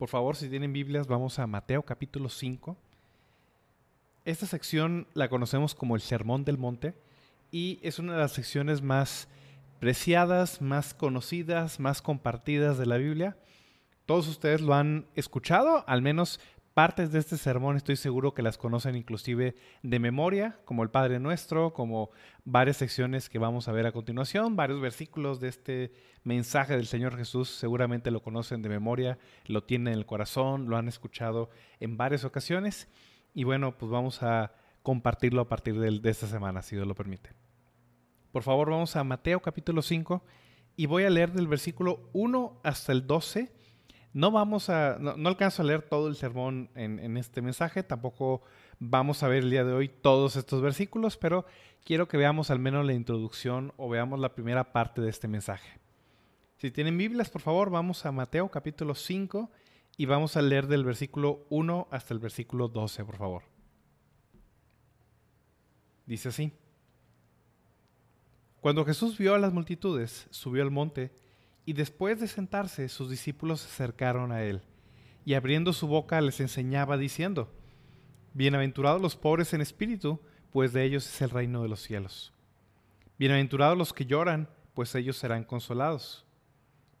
Por favor, si tienen Biblias, vamos a Mateo capítulo 5. Esta sección la conocemos como el Sermón del Monte y es una de las secciones más preciadas, más conocidas, más compartidas de la Biblia. Todos ustedes lo han escuchado, al menos partes de este sermón estoy seguro que las conocen inclusive de memoria, como el Padre Nuestro, como varias secciones que vamos a ver a continuación, varios versículos de este mensaje del Señor Jesús, seguramente lo conocen de memoria, lo tienen en el corazón, lo han escuchado en varias ocasiones y bueno, pues vamos a compartirlo a partir de, de esta semana, si Dios lo permite. Por favor, vamos a Mateo capítulo 5 y voy a leer del versículo 1 hasta el 12 no vamos a, no, alcanzo a leer todo el sermón en, este mensaje, tampoco vamos a ver el día de hoy todos estos versículos, pero quiero que veamos al menos la introducción o veamos la primera parte de este mensaje. Si tienen Biblias, por favor, vamos a Mateo capítulo 5 y vamos a leer del versículo 1 hasta el versículo 12, por favor. Dice así. Cuando Jesús vio a las multitudes, subió al monte y después de sentarse, sus discípulos se acercaron a él, y abriendo su boca les enseñaba diciendo, Bienaventurados los pobres en espíritu, pues de ellos es el reino de los cielos. Bienaventurados los que lloran, pues ellos serán consolados.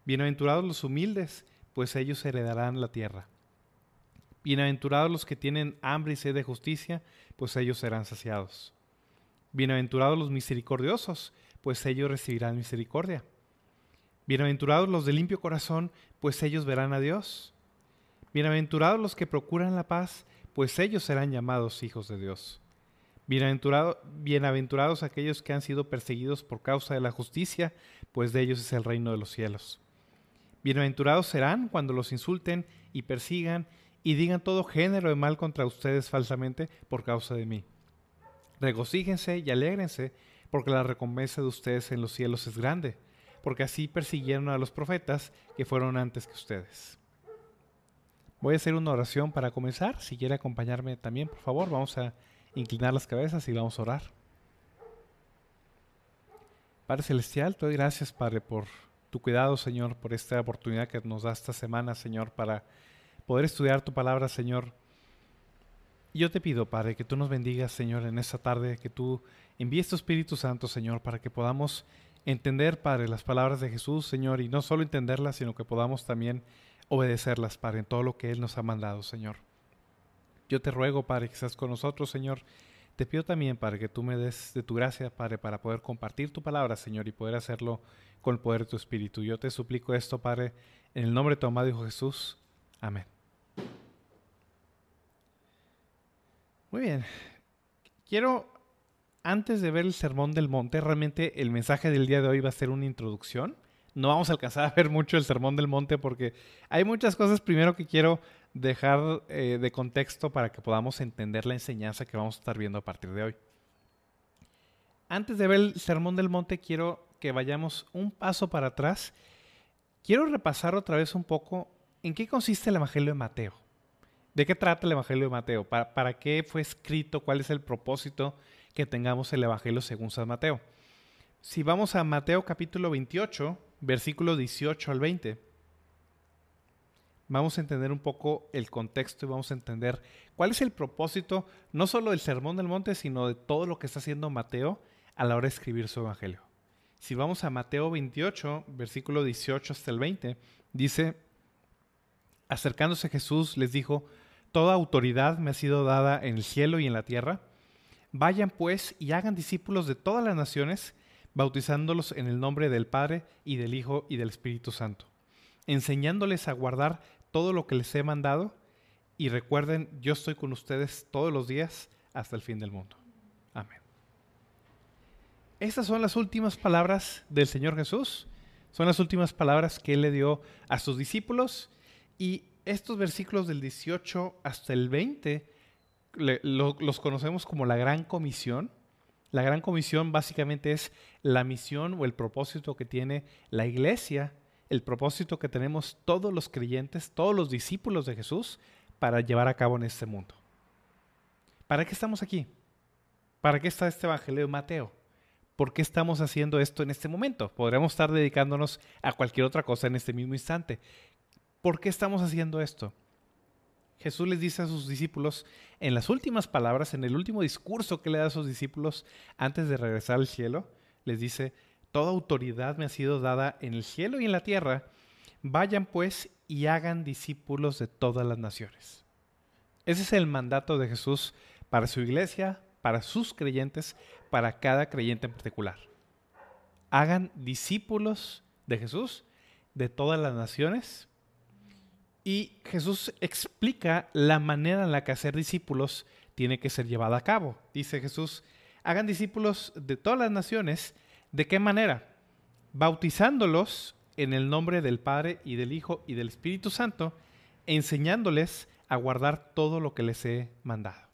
Bienaventurados los humildes, pues ellos heredarán la tierra. Bienaventurados los que tienen hambre y sed de justicia, pues ellos serán saciados. Bienaventurados los misericordiosos, pues ellos recibirán misericordia. Bienaventurados los de limpio corazón, pues ellos verán a Dios. Bienaventurados los que procuran la paz, pues ellos serán llamados hijos de Dios. bienaventurados aquellos que han sido perseguidos por causa de la justicia, pues de ellos es el reino de los cielos. Bienaventurados serán cuando los insulten y persigan y digan todo género de mal contra ustedes falsamente por causa de mí. Regocíjense y alégrense, porque la recompensa de ustedes en los cielos es grande porque así persiguieron a los profetas que fueron antes que ustedes. Voy a hacer una oración para comenzar. Si quiere acompañarme también, por favor, vamos a inclinar las cabezas y vamos a orar. Padre Celestial, te doy gracias, Padre, por tu cuidado, Señor, por esta oportunidad que nos da esta semana, Señor, para poder estudiar tu palabra, Señor. Yo te pido, Padre, que tú nos bendigas, Señor, en esta tarde, que tú envíes tu Espíritu Santo, Señor, para que podamos entender, Padre, las palabras de Jesús, Señor, y no solo entenderlas, sino que podamos también obedecerlas, Padre, en todo lo que Él nos ha mandado, Señor. Yo te ruego, Padre, que estás con nosotros, Señor. Te pido también, Padre, que tú me des de tu gracia, Padre, para poder compartir tu palabra, Señor, y poder hacerlo con el poder de tu Espíritu. Yo te suplico esto, Padre, en el nombre de tu amado Hijo Jesús. Amén. Muy bien. Quiero antes de ver el Sermón del Monte, realmente el mensaje del día de hoy va a ser una introducción. No vamos a alcanzar a ver mucho el Sermón del Monte porque hay muchas cosas primero que quiero dejar eh, de contexto para que podamos entender la enseñanza que vamos a estar viendo a partir de hoy. Antes de ver el Sermón del Monte, quiero que vayamos un paso para atrás. Quiero repasar otra vez un poco en qué consiste el Evangelio de Mateo. ¿De qué trata el Evangelio de Mateo? ¿Para, qué fue escrito? ¿Cuál es el propósito? que tengamos el Evangelio según San Mateo. Si vamos a Mateo capítulo 28, versículo 18 al 20, vamos a entender un poco el contexto y vamos a entender cuál es el propósito no solo del Sermón del Monte, sino de todo lo que está haciendo Mateo a la hora de escribir su Evangelio. Si vamos a Mateo 28, versículo 18 hasta el 20, dice, acercándose Jesús les dijo, Toda autoridad me ha sido dada en el cielo y en la tierra. Vayan pues y hagan discípulos de todas las naciones, bautizándolos en el nombre del Padre y del Hijo y del Espíritu Santo, enseñándoles a guardar todo lo que les he mandado, y recuerden, yo estoy con ustedes todos los días hasta el fin del mundo. Amén. Estas son las últimas palabras del Señor Jesús. Son las últimas palabras que él le dio a sus discípulos y estos versículos del 18 hasta el 20 los conocemos como la Gran Comisión. La Gran Comisión básicamente es la misión o el propósito que tiene la iglesia, el propósito que tenemos todos los creyentes, todos los discípulos de Jesús para llevar a cabo en este mundo. ¿Para qué estamos aquí? ¿Para qué está este Evangelio de Mateo? ¿Por qué estamos haciendo esto en este momento? Podríamos estar dedicándonos a cualquier otra cosa en este mismo instante. ¿Por qué estamos haciendo esto? Jesús les dice a sus discípulos en las últimas palabras, en el último discurso que le da a sus discípulos antes de regresar al cielo, les dice, Toda autoridad me ha sido dada en el cielo y en la tierra. Vayan pues y hagan discípulos de todas las naciones. Ese es el mandato de Jesús para su iglesia, para sus creyentes, para cada creyente en particular. Hagan discípulos de Jesús de todas las naciones y Jesús explica la manera en la que hacer discípulos tiene que ser llevada a cabo. Dice Jesús, hagan discípulos de todas las naciones. ¿De qué manera? Bautizándolos en el nombre del Padre y del Hijo y del Espíritu Santo, enseñándoles a guardar todo lo que les he mandado.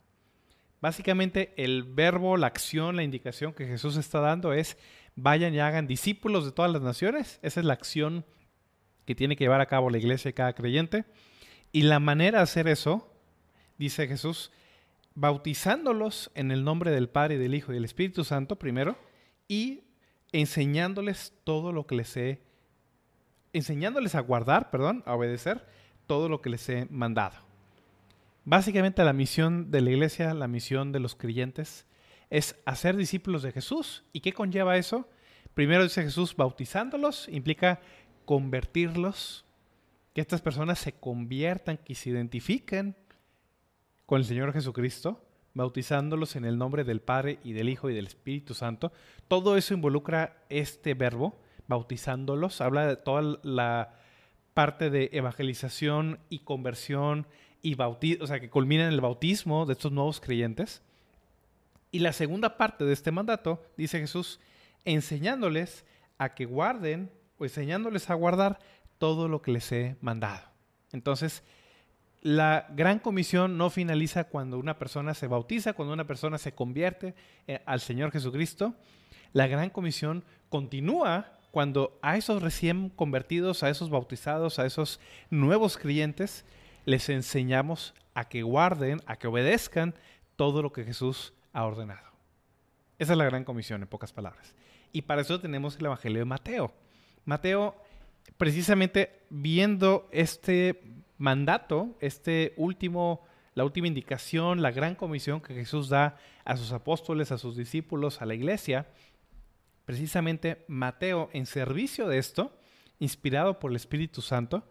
Básicamente el verbo, la acción, la indicación que Jesús está dando es vayan y hagan discípulos de todas las naciones. Esa es la acción que tiene que llevar a cabo la iglesia y cada creyente. Y la manera de hacer eso, dice Jesús, bautizándolos en el nombre del Padre del Hijo y del Espíritu Santo primero y enseñándoles todo lo que les he enseñándoles a guardar, perdón, a obedecer todo lo que les he mandado. Básicamente la misión de la iglesia, la misión de los creyentes es hacer discípulos de Jesús. ¿Y qué conlleva eso? Primero dice Jesús, bautizándolos, implica convertirlos, que estas personas se conviertan, que se identifiquen con el Señor Jesucristo, bautizándolos en el nombre del Padre y del Hijo y del Espíritu Santo. Todo eso involucra este verbo, bautizándolos, habla de toda la parte de evangelización y conversión y bautismo, o sea, que culmina en el bautismo de estos nuevos creyentes. Y la segunda parte de este mandato, dice Jesús, enseñándoles a que guarden enseñándoles a guardar todo lo que les he mandado. Entonces, la gran comisión no finaliza cuando una persona se bautiza, cuando una persona se convierte eh, al Señor Jesucristo. La gran comisión continúa cuando a esos recién convertidos, a esos bautizados, a esos nuevos creyentes, les enseñamos a que guarden, a que obedezcan todo lo que Jesús ha ordenado. Esa es la gran comisión, en pocas palabras. Y para eso tenemos el Evangelio de Mateo. Mateo, precisamente viendo este mandato, este último, la última indicación, la gran comisión que Jesús da a sus apóstoles, a sus discípulos, a la iglesia, precisamente Mateo, en servicio de esto, inspirado por el Espíritu Santo,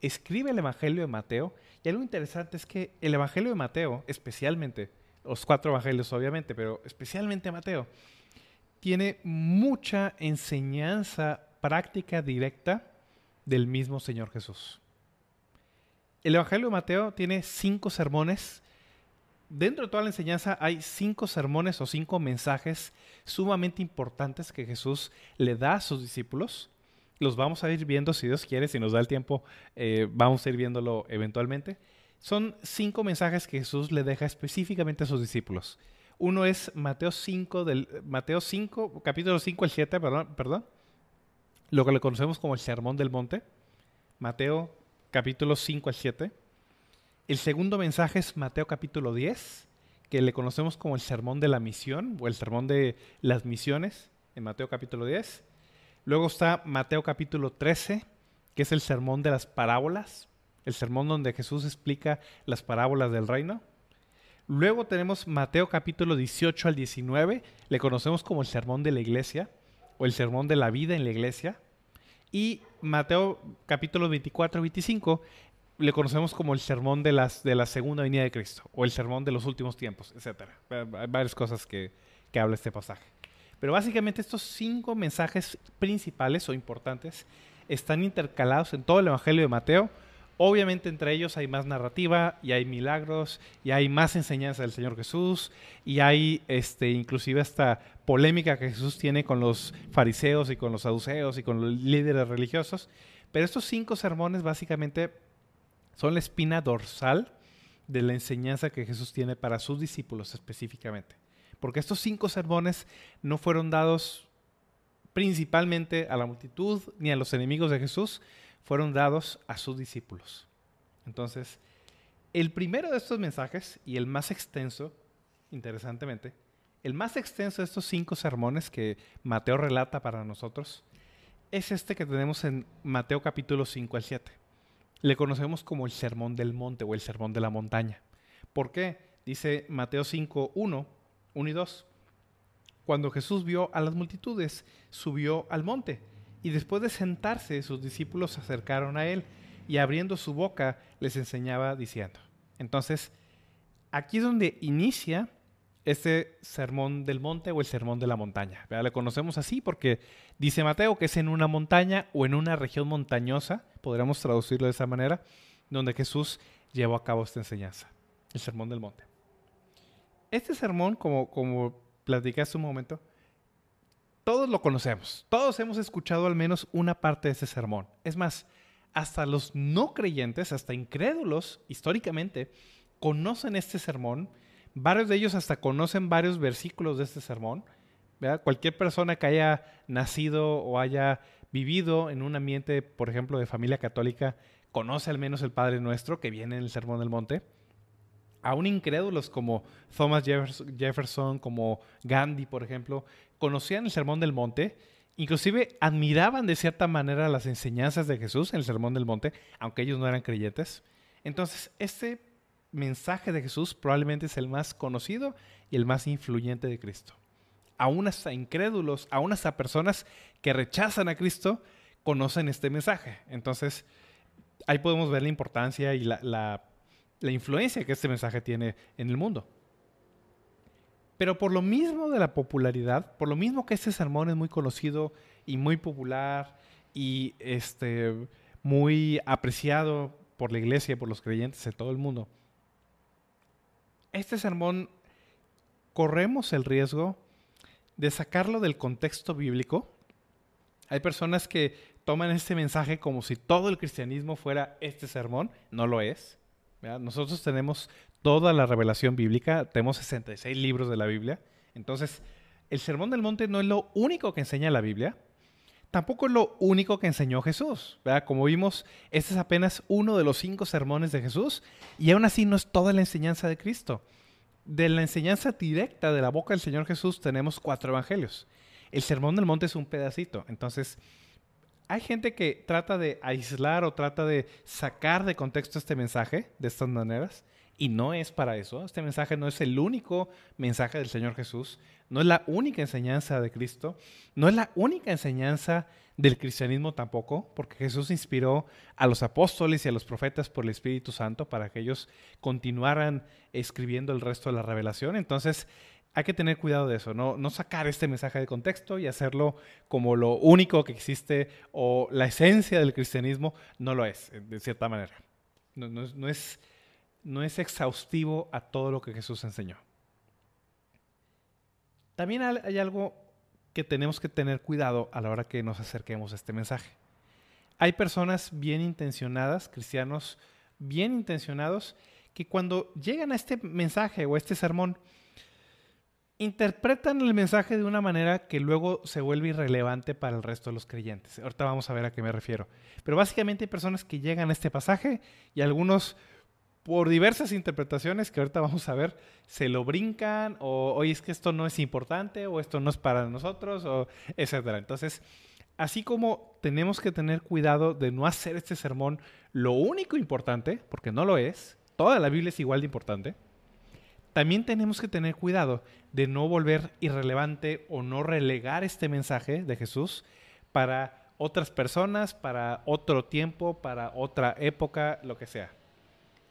escribe el Evangelio de Mateo. Y algo interesante es que el Evangelio de Mateo, especialmente, los cuatro evangelios obviamente, pero especialmente Mateo, tiene mucha enseñanza práctica directa del mismo Señor Jesús. El Evangelio de Mateo tiene cinco sermones. Dentro de toda la enseñanza hay cinco sermones o cinco mensajes sumamente importantes que Jesús le da a sus discípulos. Los vamos a ir viendo si Dios quiere, si nos da el tiempo, eh, vamos a ir viéndolo eventualmente. Son cinco mensajes que Jesús le deja específicamente a sus discípulos. Uno es Mateo 5, del, Mateo 5 capítulo 5 al 7, perdón, perdón lo que le conocemos como el Sermón del Monte, Mateo capítulo 5 al 7. El segundo mensaje es Mateo capítulo 10, que le conocemos como el Sermón de la Misión o el Sermón de las Misiones, en Mateo capítulo 10. Luego está Mateo capítulo 13, que es el Sermón de las Parábolas, el sermón donde Jesús explica las parábolas del reino. Luego tenemos Mateo capítulo 18 al 19, le conocemos como el Sermón de la Iglesia o el sermón de la vida en la iglesia. Y Mateo capítulo 24 25 le conocemos como el sermón de, las, de la segunda venida de Cristo o el sermón de los últimos tiempos, etc. Hay varias cosas que, que habla este pasaje. Pero básicamente estos cinco mensajes principales o importantes están intercalados en todo el Evangelio de Mateo Obviamente entre ellos hay más narrativa y hay milagros y hay más enseñanza del Señor Jesús y hay este, inclusive esta polémica que Jesús tiene con los fariseos y con los saduceos y con los líderes religiosos. Pero estos cinco sermones básicamente son la espina dorsal de la enseñanza que Jesús tiene para sus discípulos específicamente. Porque estos cinco sermones no fueron dados principalmente a la multitud ni a los enemigos de Jesús, fueron dados a sus discípulos. Entonces, el primero de estos mensajes y el más extenso, interesantemente, el más extenso de estos cinco sermones que Mateo relata para nosotros, es este que tenemos en Mateo capítulo 5 al 7. Le conocemos como el Sermón del Monte o el Sermón de la Montaña. ¿Por qué? Dice Mateo 5, 1, 1 y 2. Cuando Jesús vio a las multitudes, subió al monte y después de sentarse, sus discípulos se acercaron a él y abriendo su boca les enseñaba diciendo. Entonces, aquí es donde inicia este sermón del monte o el sermón de la montaña. Le conocemos así porque dice Mateo que es en una montaña o en una región montañosa, podríamos traducirlo de esa manera, donde Jesús llevó a cabo esta enseñanza, el sermón del monte. Este sermón, como, como platicé hace un momento, todos lo conocemos, todos hemos escuchado al menos una parte de ese sermón. Es más, hasta los no creyentes, hasta incrédulos, históricamente, conocen este sermón. Varios de ellos hasta conocen varios versículos de este sermón. Cualquier persona que haya nacido o haya vivido en un ambiente, por ejemplo, de familia católica, conoce al menos el Padre Nuestro que viene en el Sermón del Monte. Aún incrédulos como Thomas Jefferson, como Gandhi, por ejemplo, conocían el Sermón del Monte, inclusive admiraban de cierta manera las enseñanzas de Jesús en el Sermón del Monte, aunque ellos no eran creyentes. Entonces, este mensaje de Jesús probablemente es el más conocido y el más influyente de Cristo. Aún hasta incrédulos, aún hasta personas que rechazan a Cristo, conocen este mensaje. Entonces, ahí podemos ver la importancia y la, la influencia que este mensaje tiene en el mundo. Pero por lo mismo de la popularidad, por lo mismo que este sermón es muy conocido y muy popular y este, muy apreciado por la iglesia y por los creyentes de todo el mundo, este sermón corremos el riesgo de sacarlo del contexto bíblico. Hay personas que toman este mensaje como si todo el cristianismo fuera este sermón, no lo es. Nosotros tenemos toda la revelación bíblica, tenemos 66 libros de la Biblia. Entonces, el Sermón del Monte no es lo único que enseña la Biblia, tampoco es lo único que enseñó Jesús. Como vimos, este es apenas uno de los cinco sermones de Jesús y aún así no es toda la enseñanza de Cristo. De la enseñanza directa de la boca del Señor Jesús tenemos cuatro evangelios. El Sermón del Monte es un pedacito. Entonces, hay gente que trata de aislar o trata de sacar de contexto este mensaje de estas maneras. Y no es para eso. Este mensaje no es el único mensaje del Señor Jesús. No es la única enseñanza de Cristo. No es la única enseñanza del cristianismo tampoco, porque Jesús inspiró a los apóstoles y a los profetas por el Espíritu Santo para que ellos continuaran escribiendo el resto de la revelación. Entonces, hay que tener cuidado de eso, no, no sacar este mensaje de contexto y hacerlo como lo único que existe o la esencia del cristianismo. No lo es, de cierta manera. No, es, no es exhaustivo a todo lo que Jesús enseñó. También hay algo que tenemos que tener cuidado a la hora que nos acerquemos a este mensaje. Hay personas bien intencionadas, cristianos bien intencionados, que cuando llegan a este mensaje o a este sermón, interpretan el mensaje de una manera que luego se vuelve irrelevante para el resto de los creyentes. Ahorita vamos a ver a qué me refiero. Pero básicamente hay personas que llegan a este pasaje y algunos, por diversas interpretaciones que ahorita vamos a ver, se lo brincan o, oye, es que esto no es importante o esto no es para nosotros, o etcétera. Entonces, así como tenemos que tener cuidado de no hacer este sermón lo único importante, porque no lo es, toda la Biblia es igual de importante, también tenemos que tener cuidado de no volver irrelevante o no relegar este mensaje de Jesús para otras personas, para otro tiempo, para otra época, lo que sea.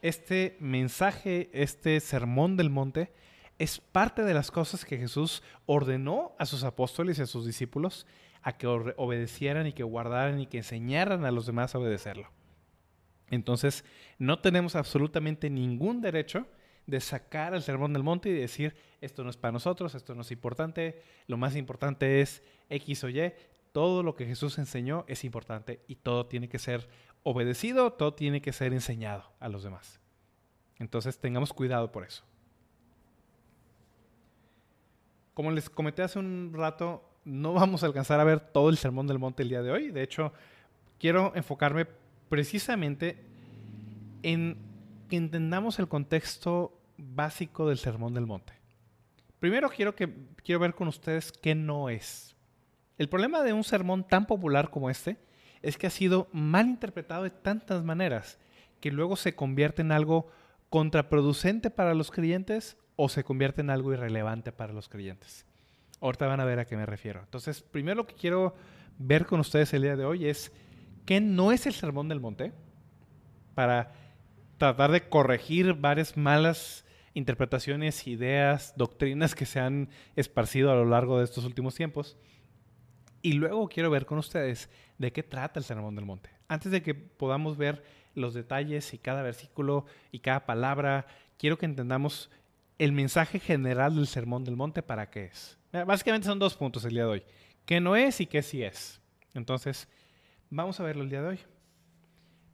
Este mensaje, este sermón del monte, es parte de las cosas que Jesús ordenó a sus apóstoles y a sus discípulos a que obedecieran y que guardaran y que enseñaran a los demás a obedecerlo. Entonces, no tenemos absolutamente ningún derecho de sacar el sermón del monte y decir, esto no es para nosotros, esto no es importante, lo más importante es X o Y. Todo lo que Jesús enseñó es importante y todo tiene que ser obedecido, todo tiene que ser enseñado a los demás. Entonces, tengamos cuidado por eso. Como les comenté hace un rato, no vamos a alcanzar a ver todo el sermón del monte el día de hoy. De hecho, quiero enfocarme precisamente en que entendamos el contexto básico del Sermón del Monte. Primero quiero, que, quiero ver con ustedes qué no es. El problema de un sermón tan popular como este es que ha sido mal interpretado de tantas maneras que luego se convierte en algo contraproducente para los creyentes o se convierte en algo irrelevante para los creyentes. Ahorita van a ver a qué me refiero. Entonces, primero lo que quiero ver con ustedes el día de hoy es qué no es el Sermón del Monte para tratar de corregir varias malas interpretaciones, ideas, doctrinas que se han esparcido a lo largo de estos últimos tiempos. Y luego quiero ver con ustedes de qué trata el Sermón del Monte. Antes de que podamos ver los detalles y cada versículo y cada palabra, quiero que entendamos el mensaje general del Sermón del Monte para qué es. Básicamente son dos puntos el día de hoy. ¿Qué no es y qué sí es? Entonces, vamos a verlo el día de hoy.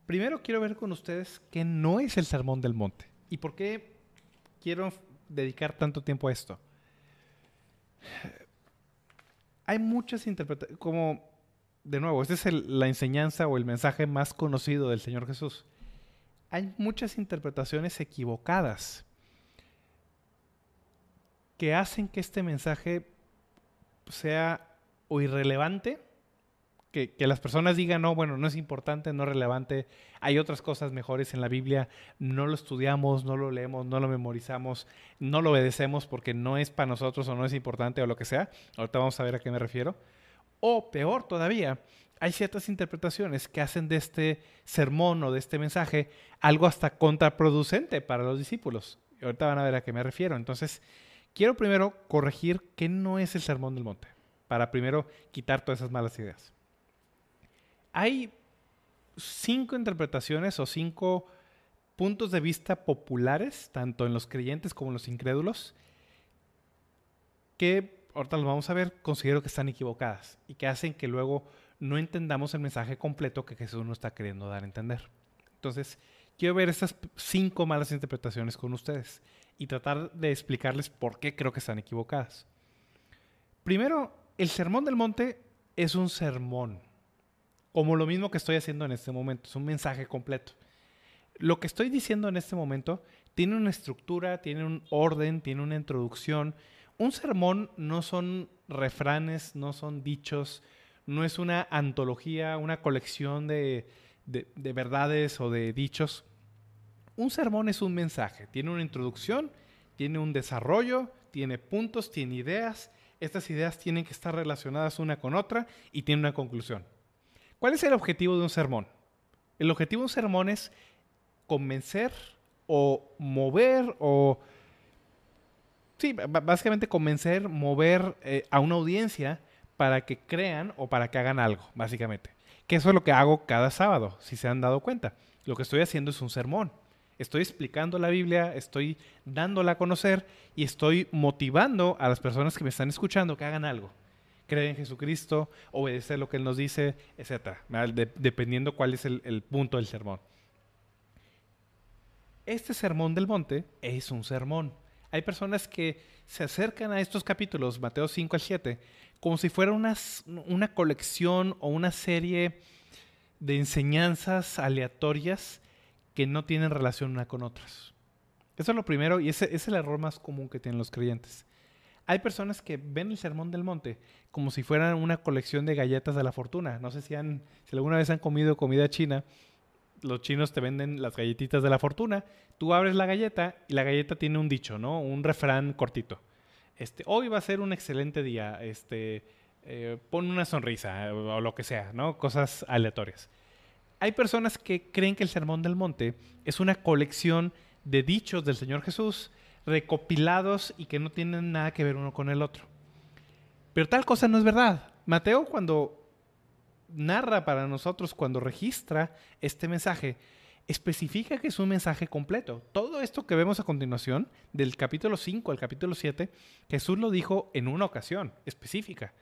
Primero quiero ver con ustedes qué no es el Sermón del Monte y por qué quiero dedicar tanto tiempo a esto. Hay muchas interpretaciones, como de nuevo, esta es la enseñanza o el mensaje más conocido del Señor Jesús. Hay muchas interpretaciones equivocadas que hacen que este mensaje sea o irrelevante que, las personas digan, no, bueno, no es importante, no es relevante, hay otras cosas mejores en la Biblia, no lo estudiamos, no lo leemos, no lo memorizamos, no lo obedecemos porque no es para nosotros o no es importante o lo que sea. Ahorita vamos a ver a qué me refiero. O peor todavía, hay ciertas interpretaciones que hacen de este sermón o de este mensaje algo hasta contraproducente para los discípulos. ahorita van a ver a qué me refiero. Entonces, quiero primero corregir qué no es el sermón del monte, para primero quitar todas esas malas ideas. Hay cinco interpretaciones o cinco puntos de vista populares, tanto en los creyentes como en los incrédulos, que ahorita los vamos a ver, considero que están equivocadas y que hacen que luego no entendamos el mensaje completo que Jesús nos está queriendo dar a entender. Entonces, quiero ver estas cinco malas interpretaciones con ustedes y tratar de explicarles por qué creo que están equivocadas. Primero, el sermón del monte es un sermón como lo mismo que estoy haciendo en este momento, es un mensaje completo. Lo que estoy diciendo en este momento tiene una estructura, tiene un orden, tiene una introducción. Un sermón no son refranes, no son dichos, no es una antología, una colección de, de verdades o de dichos. Un sermón es un mensaje, tiene una introducción, tiene un desarrollo, tiene puntos, tiene ideas. Estas ideas tienen que estar relacionadas una con otra y tiene una conclusión. ¿Cuál es el objetivo de un sermón? El objetivo de un sermón es convencer o mover o... Sí, básicamente convencer, mover eh, a una audiencia para que crean o para que hagan algo, básicamente. Que eso es lo que hago cada sábado, si se han dado cuenta. Lo que estoy haciendo es un sermón. Estoy explicando la Biblia, estoy dándola a conocer y estoy motivando a las personas que me están escuchando que hagan algo creer en Jesucristo, obedecer lo que Él nos dice, etc. dependiendo cuál es el, punto del sermón. Este sermón del monte es un sermón. Hay personas que se acercan a estos capítulos, Mateo 5 al 7, como si fuera una, una colección o una serie de enseñanzas aleatorias que no tienen relación una con otras. Eso es lo primero y ese es el error más común que tienen los creyentes. Hay personas que ven el Sermón del Monte como si fueran una colección de galletas de la fortuna. No sé si, han, si alguna vez han comido comida china. Los chinos te venden las galletitas de la fortuna. Tú abres la galleta y la galleta tiene un dicho, ¿no? Un refrán cortito. Este, hoy va a ser un excelente día. Este, eh, pon una sonrisa o lo que sea, ¿no? Cosas aleatorias. Hay personas que creen que el Sermón del Monte es una colección de dichos del Señor Jesús recopilados y que no tienen nada que ver uno con el otro. Pero tal cosa no es verdad. Mateo cuando narra para nosotros, cuando registra este mensaje, especifica que es un mensaje completo. Todo esto que vemos a continuación, del capítulo 5 al capítulo 7, Jesús lo dijo en una ocasión específica.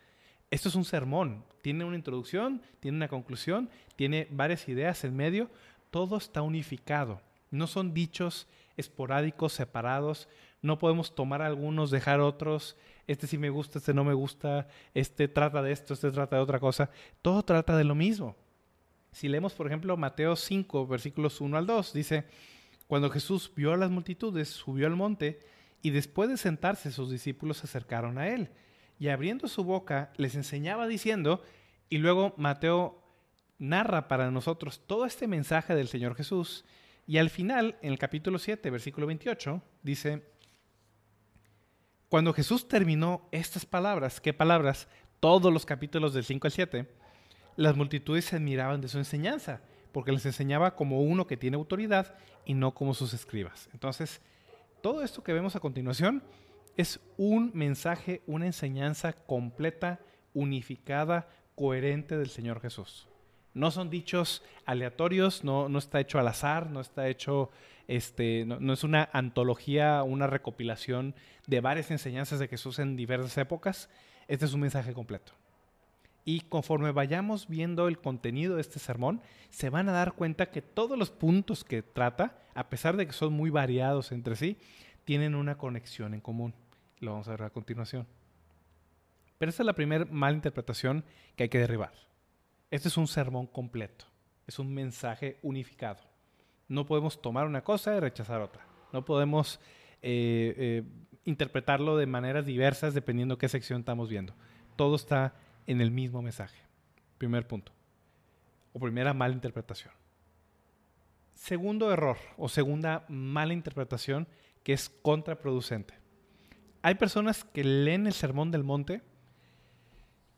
Esto es un sermón, tiene una introducción, tiene una conclusión, tiene varias ideas en medio, todo está unificado. No son dichos esporádicos, separados, no podemos tomar algunos, dejar otros, este sí me gusta, este no me gusta, este trata de esto, este trata de otra cosa, todo trata de lo mismo. Si leemos, por ejemplo, Mateo 5, versículos 1 al 2, dice, cuando Jesús vio a las multitudes, subió al monte y después de sentarse sus discípulos se acercaron a él y abriendo su boca les enseñaba diciendo, y luego Mateo narra para nosotros todo este mensaje del Señor Jesús y al final, en el capítulo 7, versículo 28, dice, cuando Jesús terminó estas palabras, ¿qué palabras? Todos los capítulos del 5 al 7, las multitudes se admiraban de su enseñanza, porque les enseñaba como uno que tiene autoridad y no como sus escribas. Entonces, todo esto que vemos a continuación es un mensaje, una enseñanza completa, unificada, coherente del Señor Jesús. No son dichos aleatorios, no, no está hecho al azar, no está hecho, este, no, es una antología, una recopilación de varias enseñanzas de Jesús en diversas épocas. Este es un mensaje completo. Y conforme vayamos viendo el contenido de este sermón, se van a dar cuenta que todos los puntos que trata, a pesar de que son muy variados entre sí, tienen una conexión en común. Lo vamos a ver a continuación. Pero esta es la primera mala interpretación que hay que derribar. Este es un sermón completo. Es un mensaje unificado. No podemos tomar una cosa y rechazar otra. No podemos eh, eh, interpretarlo de maneras diversas dependiendo qué sección estamos viendo. Todo está en el mismo mensaje. Primer punto. O primera mala interpretación. Segundo error o segunda mala interpretación que es contraproducente. Hay personas que leen el Sermón del Monte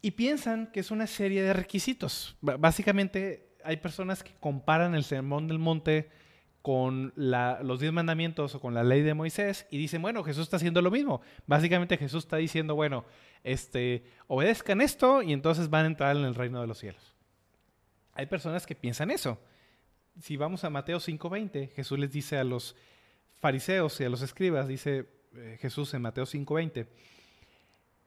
y piensan que es una serie de requisitos. básicamente hay personas que comparan el Sermón del Monte con los diez mandamientos o con la ley de Moisés y dicen, bueno, Jesús está haciendo lo mismo. Básicamente Jesús está diciendo, bueno, este, obedezcan esto y entonces van a entrar en el reino de los cielos. Hay personas que piensan eso. Si vamos a Mateo 5:20, Jesús les dice a los fariseos y a los escribas, dice eh, Jesús en Mateo 5:20,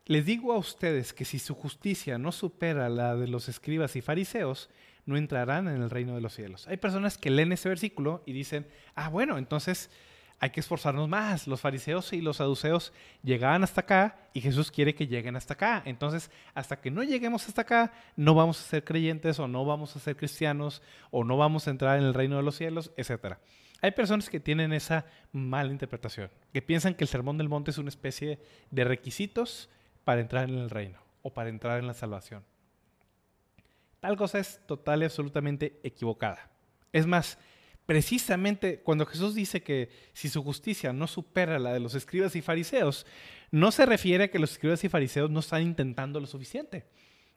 les digo a ustedes que si su justicia no supera la de los escribas y fariseos, no entrarán en el reino de los cielos. Hay personas que leen ese versículo y dicen, ah, bueno, entonces hay que esforzarnos más. Los fariseos y los saduceos llegaban hasta acá y Jesús quiere que lleguen hasta acá. Entonces, hasta que no lleguemos hasta acá, no vamos a ser creyentes o no vamos a ser cristianos o no vamos a entrar en el reino de los cielos, etc. Hay personas que tienen esa mala interpretación, que piensan que el Sermón del Monte es una especie de requisitos para entrar en el reino o para entrar en la salvación. Tal cosa es total y absolutamente equivocada. Es más, precisamente cuando Jesús dice que si su justicia no supera la de los escribas y fariseos, no se refiere a que los escribas y fariseos no están intentando lo suficiente.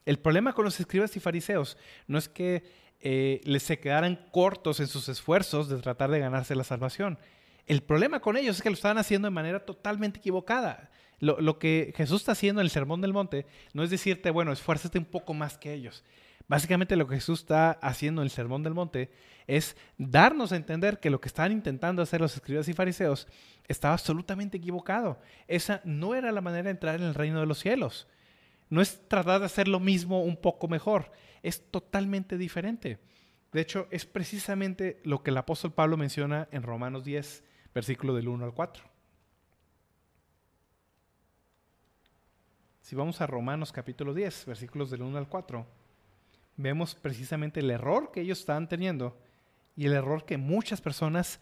El problema con los escribas y fariseos no es que eh, les se quedaran cortos en sus esfuerzos de tratar de ganarse la salvación. El problema con ellos es que lo estaban haciendo de manera totalmente equivocada. Lo, que Jesús está haciendo en el Sermón del Monte no es decirte, bueno, esfuérzate un poco más que ellos. Básicamente lo que Jesús está haciendo en el Sermón del Monte es darnos a entender que lo que estaban intentando hacer los escribas y fariseos estaba absolutamente equivocado. Esa no era la manera de entrar en el reino de los cielos. No es tratar de hacer lo mismo un poco mejor. Es totalmente diferente. De hecho, es precisamente lo que el apóstol Pablo menciona en Romanos 10, versículo del 1 al 4. Si vamos a Romanos capítulo 10, versículos del 1 al 4 vemos precisamente el error que ellos estaban teniendo y el error que muchas personas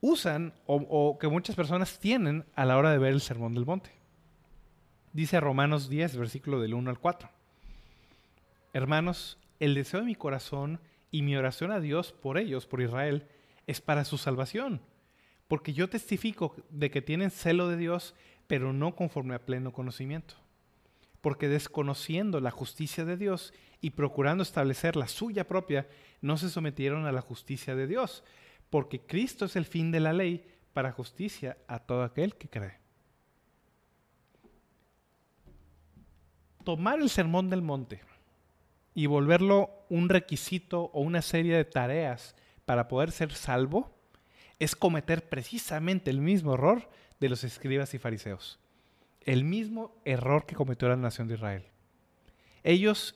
usan o, que muchas personas tienen a la hora de ver el Sermón del Monte. Dice Romanos 10, versículo del 1 al 4. Hermanos, el deseo de mi corazón y mi oración a Dios por ellos, por Israel, es para su salvación, porque yo testifico de que tienen celo de Dios, pero no conforme a pleno conocimiento porque desconociendo la justicia de Dios y procurando establecer la suya propia, no se sometieron a la justicia de Dios, porque Cristo es el fin de la ley para justicia a todo aquel que cree. Tomar el sermón del monte y volverlo un requisito o una serie de tareas para poder ser salvo es cometer precisamente el mismo error de los escribas y fariseos. El mismo error que cometió la nación de Israel. Ellos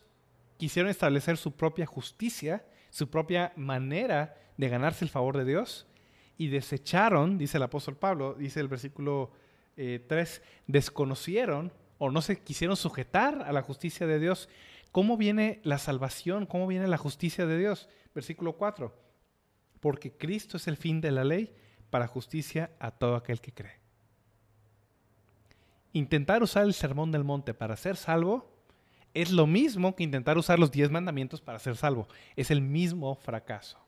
quisieron establecer su propia justicia, su propia manera de ganarse el favor de Dios y desecharon, dice el apóstol Pablo, dice el versículo 3, eh, desconocieron o no se quisieron sujetar a la justicia de Dios. ¿Cómo viene la salvación? ¿Cómo viene la justicia de Dios? Versículo 4. Porque Cristo es el fin de la ley para justicia a todo aquel que cree. Intentar usar el sermón del monte para ser salvo es lo mismo que intentar usar los diez mandamientos para ser salvo. Es el mismo fracaso.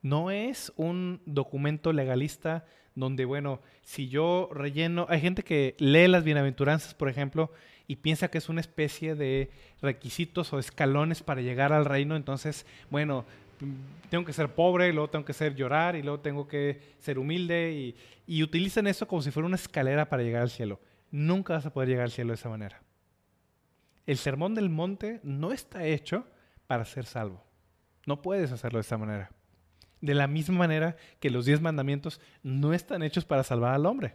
No es un documento legalista donde, bueno, si yo relleno, hay gente que lee las bienaventuranzas, por ejemplo, y piensa que es una especie de requisitos o escalones para llegar al reino, entonces, bueno, tengo que ser pobre, luego tengo que ser llorar y luego tengo que ser humilde y, y utilizan eso como si fuera una escalera para llegar al cielo. Nunca vas a poder llegar al cielo de esa manera. El sermón del monte no está hecho para ser salvo. No puedes hacerlo de esa manera. De la misma manera que los diez mandamientos no están hechos para salvar al hombre.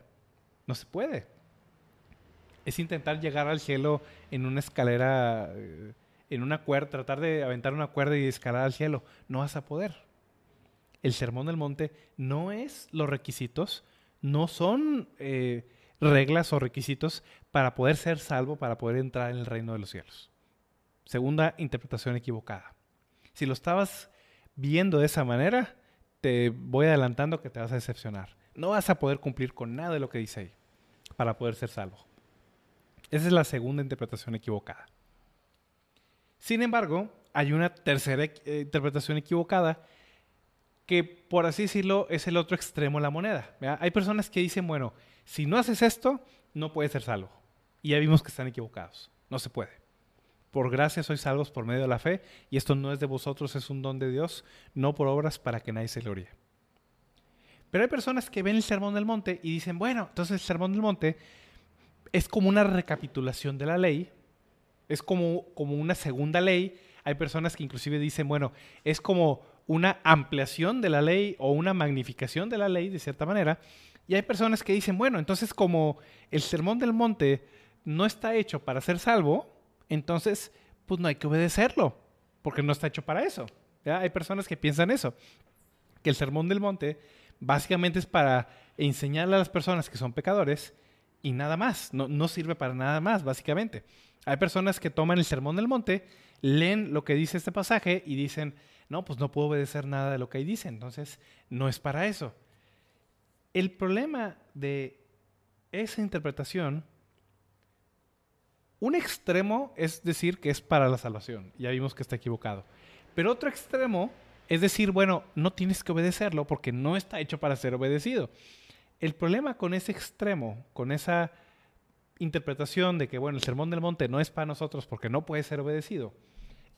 No se puede. Es intentar llegar al cielo en una escalera, eh, en una cuerda, tratar de aventar una cuerda y escalar al cielo. No vas a poder. El sermón del monte no es los requisitos, no son eh, reglas o requisitos para poder ser salvo, para poder entrar en el reino de los cielos. Segunda interpretación equivocada. Si lo estabas viendo de esa manera, te voy adelantando que te vas a decepcionar. No vas a poder cumplir con nada de lo que dice ahí para poder ser salvo. Esa es la segunda interpretación equivocada. Sin embargo, hay una tercera eh, interpretación equivocada que, por así decirlo, es el otro extremo de la moneda. Hay personas que dicen, bueno, si no haces esto, no puedes ser salvo. Y ya vimos que están equivocados. No se puede. Por gracia sois salvos por medio de la fe, y esto no es de vosotros, es un don de Dios, no por obras para que nadie se gloríe. Pero hay personas que ven el Sermón del Monte y dicen, bueno, entonces el Sermón del Monte es como una recapitulación de la ley, es como, como una segunda ley. Hay personas que inclusive dicen, bueno, es como una ampliación de la ley o una magnificación de la ley, de cierta manera. Y hay personas que dicen, bueno, entonces como el Sermón del Monte no está hecho para ser salvo, entonces, pues no hay que obedecerlo, porque no está hecho para eso. Hay personas que piensan eso, que el sermón del monte básicamente es para enseñarle a las personas que son pecadores y nada más, no, no sirve para nada más, básicamente. Hay personas que toman el sermón del monte, leen lo que dice este pasaje y dicen, no, pues no puedo obedecer nada de lo que ahí dice, entonces no es para eso. El problema de esa interpretación un extremo es decir que es para la salvación. Ya vimos que está equivocado. Pero otro extremo es decir, bueno, no tienes que obedecerlo porque no está hecho para ser obedecido. El problema con ese extremo, con esa interpretación de que, bueno, el sermón del monte no es para nosotros porque no puede ser obedecido,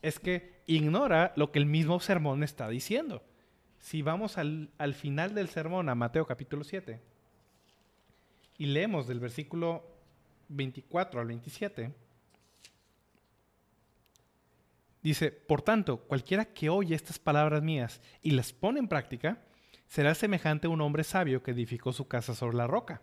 es que ignora lo que el mismo sermón está diciendo. Si vamos al, al final del sermón, a Mateo capítulo 7, y leemos del versículo 24 al 27, dice, por tanto, cualquiera que oye estas palabras mías y las pone en práctica, será semejante a un hombre sabio que edificó su casa sobre la roca.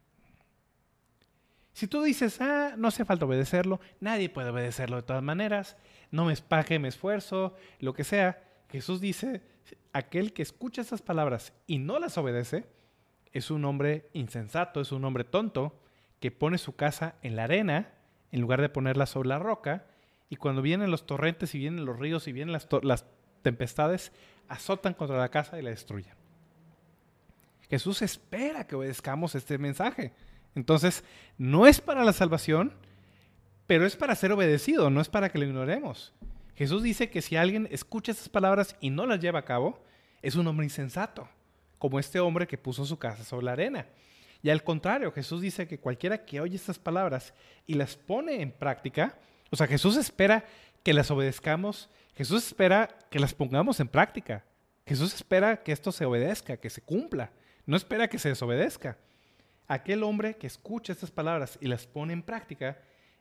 Si tú dices, ah, no hace falta obedecerlo, nadie puede obedecerlo de todas maneras, no me espaje, me esfuerzo, lo que sea, Jesús dice, aquel que escucha esas palabras y no las obedece, es un hombre insensato, es un hombre tonto, que pone su casa en la arena en lugar de ponerla sobre la roca y cuando vienen los torrentes y vienen los ríos y vienen las, las tempestades, azotan contra la casa y la destruyen. Jesús espera que obedezcamos este mensaje. Entonces, no es para la salvación, pero es para ser obedecido, no es para que lo ignoremos. Jesús dice que si alguien escucha esas palabras y no las lleva a cabo, es un hombre insensato, como este hombre que puso su casa sobre la arena. Y al contrario, Jesús dice que cualquiera que oye estas palabras y las pone en práctica, o sea, Jesús espera que las obedezcamos, Jesús espera que las pongamos en práctica. Jesús espera que esto se obedezca, que se cumpla. No espera que se desobedezca. Aquel hombre que escucha estas palabras y las pone en práctica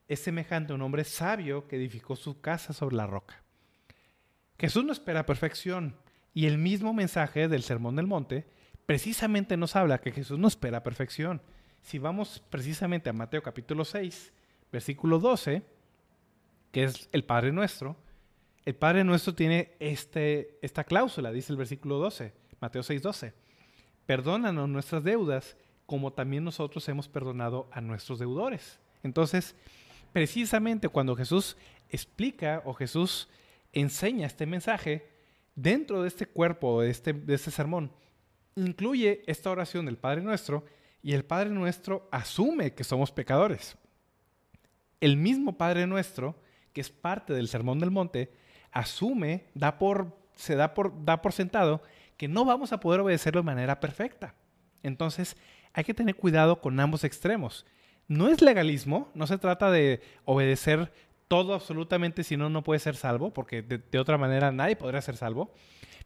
es semejante a un hombre sabio que edificó su casa sobre la roca. Jesús no espera perfección y el mismo mensaje del Sermón del Monte precisamente nos habla que Jesús no espera perfección. Si vamos precisamente a Mateo capítulo 6, versículo 12, que es el Padre Nuestro, el Padre Nuestro tiene este, esta cláusula, dice el versículo 12, Mateo 6, 12. Perdónanos nuestras deudas como también nosotros hemos perdonado a nuestros deudores. Entonces, precisamente cuando Jesús explica o Jesús enseña este mensaje, dentro de este cuerpo, de este, de este sermón, incluye esta oración del Padre Nuestro y el Padre Nuestro asume que somos pecadores. El mismo Padre Nuestro, que es parte del Sermón del Monte, asume, da por, se da por, da por sentado que no vamos a poder obedecerlo de manera perfecta. Entonces, hay que tener cuidado con ambos extremos. No es legalismo, no se trata de obedecer todo absolutamente, si no, no puede ser salvo, porque de, otra manera nadie podría ser salvo.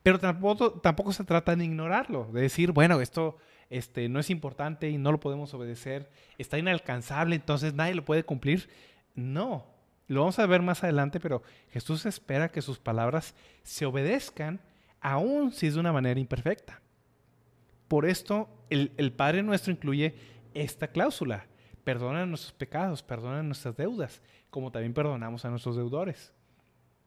Pero tampoco, tampoco se trata de ignorarlo, de decir, bueno, esto este, no es importante y no lo podemos obedecer, está inalcanzable, entonces nadie lo puede cumplir. No, lo vamos a ver más adelante, pero Jesús espera que sus palabras se obedezcan, aun si es de una manera imperfecta. Por esto, el, Padre nuestro incluye esta cláusula. Perdona nuestros pecados, perdona nuestras deudas, como también perdonamos a nuestros deudores.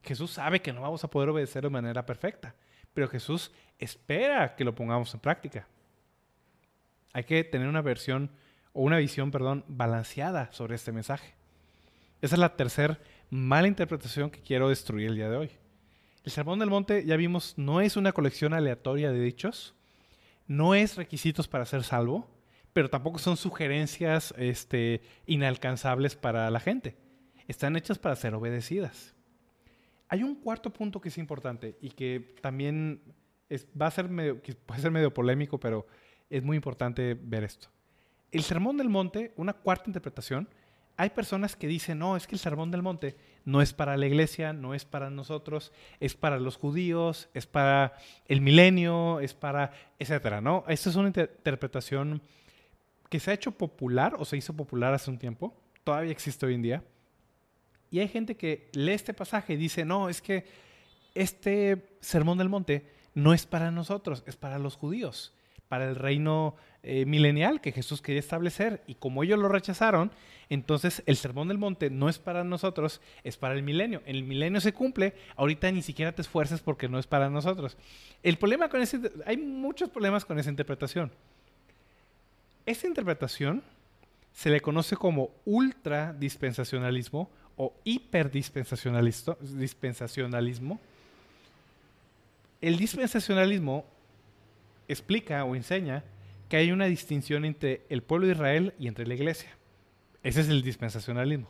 Jesús sabe que no vamos a poder obedecer de manera perfecta, pero Jesús espera que lo pongamos en práctica. Hay que tener una versión o una visión, perdón, balanceada sobre este mensaje. Esa es la tercera mala interpretación que quiero destruir el día de hoy. El Sermón del Monte, ya vimos, no es una colección aleatoria de dichos, no es requisitos para ser salvo, pero tampoco son sugerencias este, inalcanzables para la gente están hechas para ser obedecidas. Hay un cuarto punto que es importante y que también va a ser puede ser medio polémico, pero es muy importante ver esto. El Sermón del Monte, una cuarta interpretación, hay personas que dicen, no, es que el Sermón del Monte no es para la iglesia, no es para nosotros, es para los judíos, es para el milenio, es para, etcétera, ¿no? Esta es una interpretación que se ha hecho popular o se hizo popular hace un tiempo, todavía existe hoy en día, y hay gente que lee este pasaje y dice, no, es que este sermón del monte no es para nosotros, es para los judíos, para el reino eh, milenial que Jesús quería establecer. Y como ellos lo rechazaron, entonces el sermón del monte no es para nosotros, es para el milenio. El milenio se cumple, ahorita ni siquiera te esfuerces porque no es para nosotros. El problema con ese, hay muchos problemas con esa interpretación. Esta interpretación se le conoce como ultra dispensacionalismo o hiperdispensacionalismo, el dispensacionalismo explica o enseña que hay una distinción entre el pueblo de Israel y entre la iglesia. Ese es el dispensacionalismo.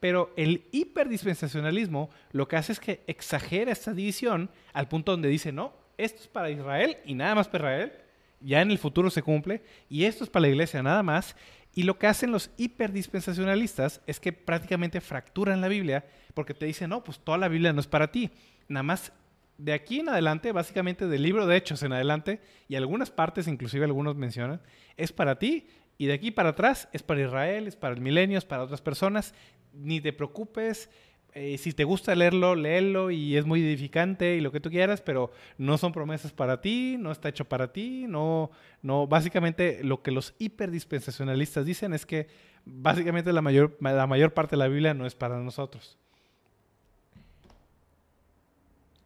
Pero el hiperdispensacionalismo lo que hace es que exagera esta división al punto donde dice, no, esto es para Israel y nada más para Israel, ya en el futuro se cumple, y esto es para la iglesia nada más, y lo que hacen los hiperdispensacionalistas es que prácticamente fracturan la Biblia porque te dicen, no, pues toda la Biblia no es para ti. Nada más de aquí en adelante, básicamente del libro de Hechos en adelante, y algunas partes, inclusive algunos mencionan, es para ti, y de aquí para atrás es para Israel, es para el milenio, es para otras personas. Ni te preocupes, eh, si te gusta leerlo, léelo y es muy edificante y lo que tú quieras, pero no son promesas para ti, no está hecho para ti, no, no, básicamente lo que los hiperdispensacionalistas dicen es que básicamente la mayor, la mayor parte de la Biblia no es para nosotros.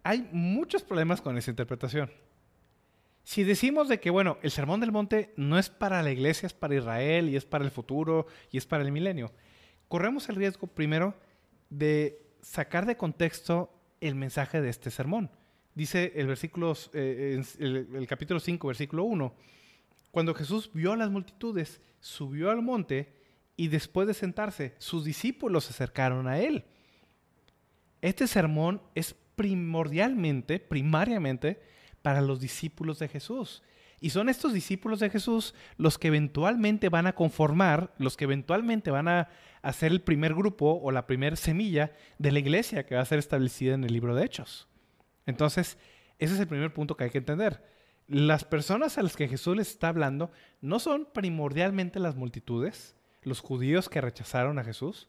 Hay muchos problemas con esa interpretación. Si decimos de que, bueno, el Sermón del Monte no es para la iglesia, es para Israel y es para el futuro y es para el milenio, corremos el riesgo primero de sacar de contexto el mensaje de este sermón. Dice el eh, el, capítulo 5, versículo 1, cuando Jesús vio a las multitudes, subió al monte y después de sentarse, sus discípulos se acercaron a él. Este sermón es primordialmente, primariamente, para los discípulos de Jesús. Y son estos discípulos de Jesús los que eventualmente van a conformar, los que eventualmente van a hacer el primer grupo o la primera semilla de la iglesia que va a ser establecida en el libro de Hechos. Entonces, ese es el primer punto que hay que entender. Las personas a las que Jesús les está hablando no son primordialmente las multitudes, los judíos que rechazaron a Jesús,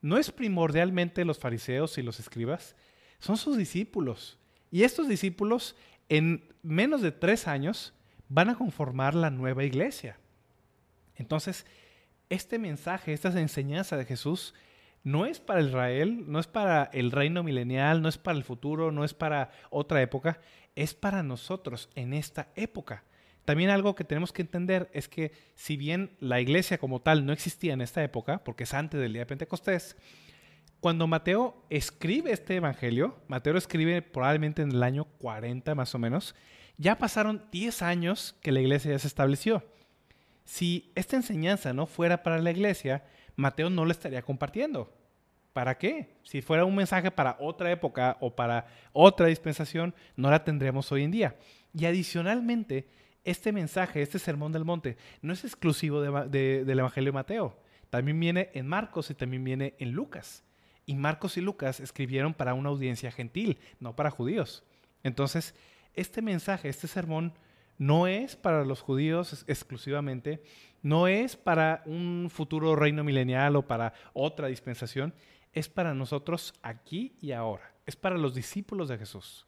no es primordialmente los fariseos y los escribas, son sus discípulos. Y estos discípulos en menos de tres años van a conformar la nueva iglesia. Entonces, este mensaje, esta enseñanza de Jesús, no es para Israel, no es para el reino milenial, no es para el futuro, no es para otra época, es para nosotros en esta época. También algo que tenemos que entender es que si bien la iglesia como tal no existía en esta época, porque es antes del día de Pentecostés, cuando Mateo escribe este evangelio, Mateo escribe probablemente en el año 40 más o menos, ya pasaron 10 años que la iglesia ya se estableció. Si esta enseñanza no fuera para la iglesia, Mateo no la estaría compartiendo. ¿Para qué? Si fuera un mensaje para otra época o para otra dispensación, no la tendríamos hoy en día. Y adicionalmente, este mensaje, este sermón del monte, no es exclusivo del Evangelio de Mateo. También viene en Marcos y también viene en Lucas. Y Marcos y Lucas escribieron para una audiencia gentil, no para judíos. Entonces, este mensaje, este sermón, no es para los judíos exclusivamente, no es para un futuro reino milenial o para otra dispensación, es para nosotros aquí y ahora, es para los discípulos de Jesús.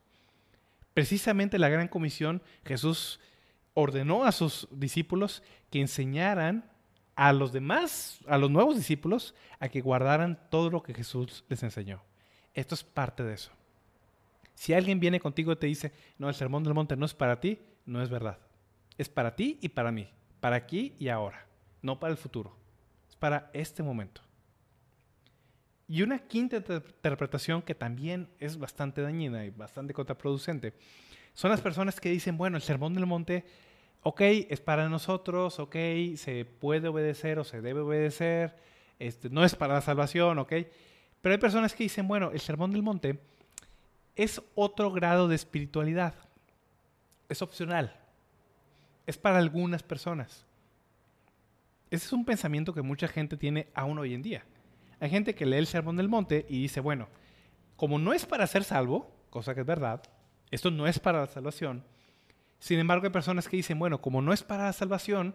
Precisamente la gran comisión, Jesús ordenó a sus discípulos que enseñaran a los demás, a los nuevos discípulos, a que guardaran todo lo que Jesús les enseñó. Esto es parte de eso. Si alguien viene contigo y te dice, no, el sermón del monte no es para ti, no es verdad. Es para ti y para mí, para aquí y ahora, no para el futuro. Es para este momento. Y una quinta interpretación que también es bastante dañina y bastante contraproducente son las personas que dicen, bueno, el sermón del monte, ok, es para nosotros, ok, se puede obedecer o se debe obedecer, este, no es para la salvación, ok. Pero hay personas que dicen, bueno, el sermón del monte es otro grado de espiritualidad. Es opcional. Es para algunas personas. Ese es un pensamiento que mucha gente tiene aún hoy en día. Hay gente que lee el Sermón del Monte y dice, bueno, como no es para ser salvo, cosa que es verdad, esto no es para la salvación. Sin embargo, hay personas que dicen, bueno, como no es para la salvación,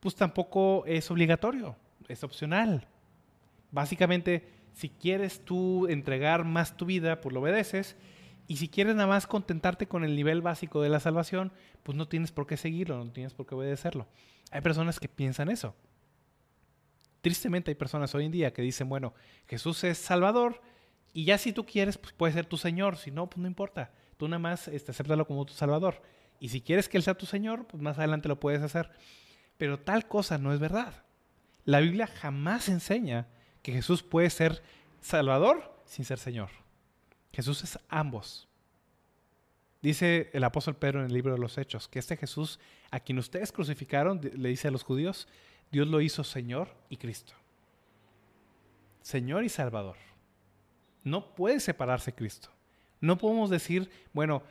pues tampoco es obligatorio, es opcional. Básicamente, si quieres tú entregar más tu vida, pues lo obedeces. Y si quieres nada más contentarte con el nivel básico de la salvación, pues no tienes por qué seguirlo, no tienes por qué obedecerlo. Hay personas que piensan eso. Tristemente hay personas hoy en día que dicen, bueno, Jesús es Salvador y ya si tú quieres, pues puede ser tu Señor, si no, pues no importa. Tú nada más este, acéptalo como tu Salvador. Y si quieres que Él sea tu Señor, pues más adelante lo puedes hacer. Pero tal cosa no es verdad. La Biblia jamás enseña que Jesús puede ser Salvador sin ser Señor. Jesús es ambos. Dice el apóstol Pedro en el libro de los Hechos que este Jesús, a quien ustedes crucificaron, le dice a los judíos, Dios lo hizo Señor y Cristo. Señor y Salvador. No puede separarse Cristo. No podemos decir, bueno,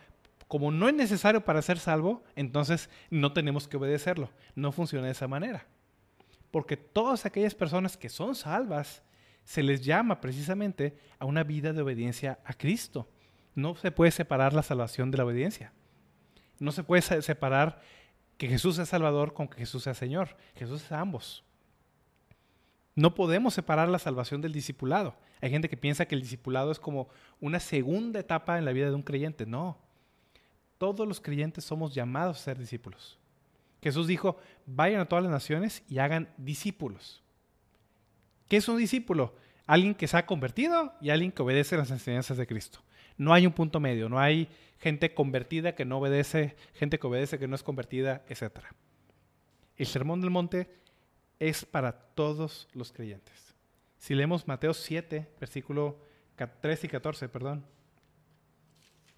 como no es necesario para ser salvo, entonces no tenemos que obedecerlo. No funciona de esa manera. Porque todas aquellas personas que son salvas se les llama precisamente a una vida de obediencia a Cristo. No se puede separar la salvación de la obediencia. No se puede separar que Jesús sea Salvador con que Jesús sea Señor. Jesús es ambos. No podemos separar la salvación del discipulado. Hay gente que piensa que el discipulado es como una segunda etapa en la vida de un creyente. No. Todos los creyentes somos llamados a ser discípulos. Jesús dijo, vayan a todas las naciones y hagan discípulos. ¿Qué es un discípulo? Alguien que se ha convertido y alguien que obedece las enseñanzas de Cristo. No hay un punto medio, no hay gente convertida que no obedece, gente que obedece que no es convertida, etc. El Sermón del Monte es para todos los creyentes. Si leemos Mateo 7, versículo 13 y 14, perdón.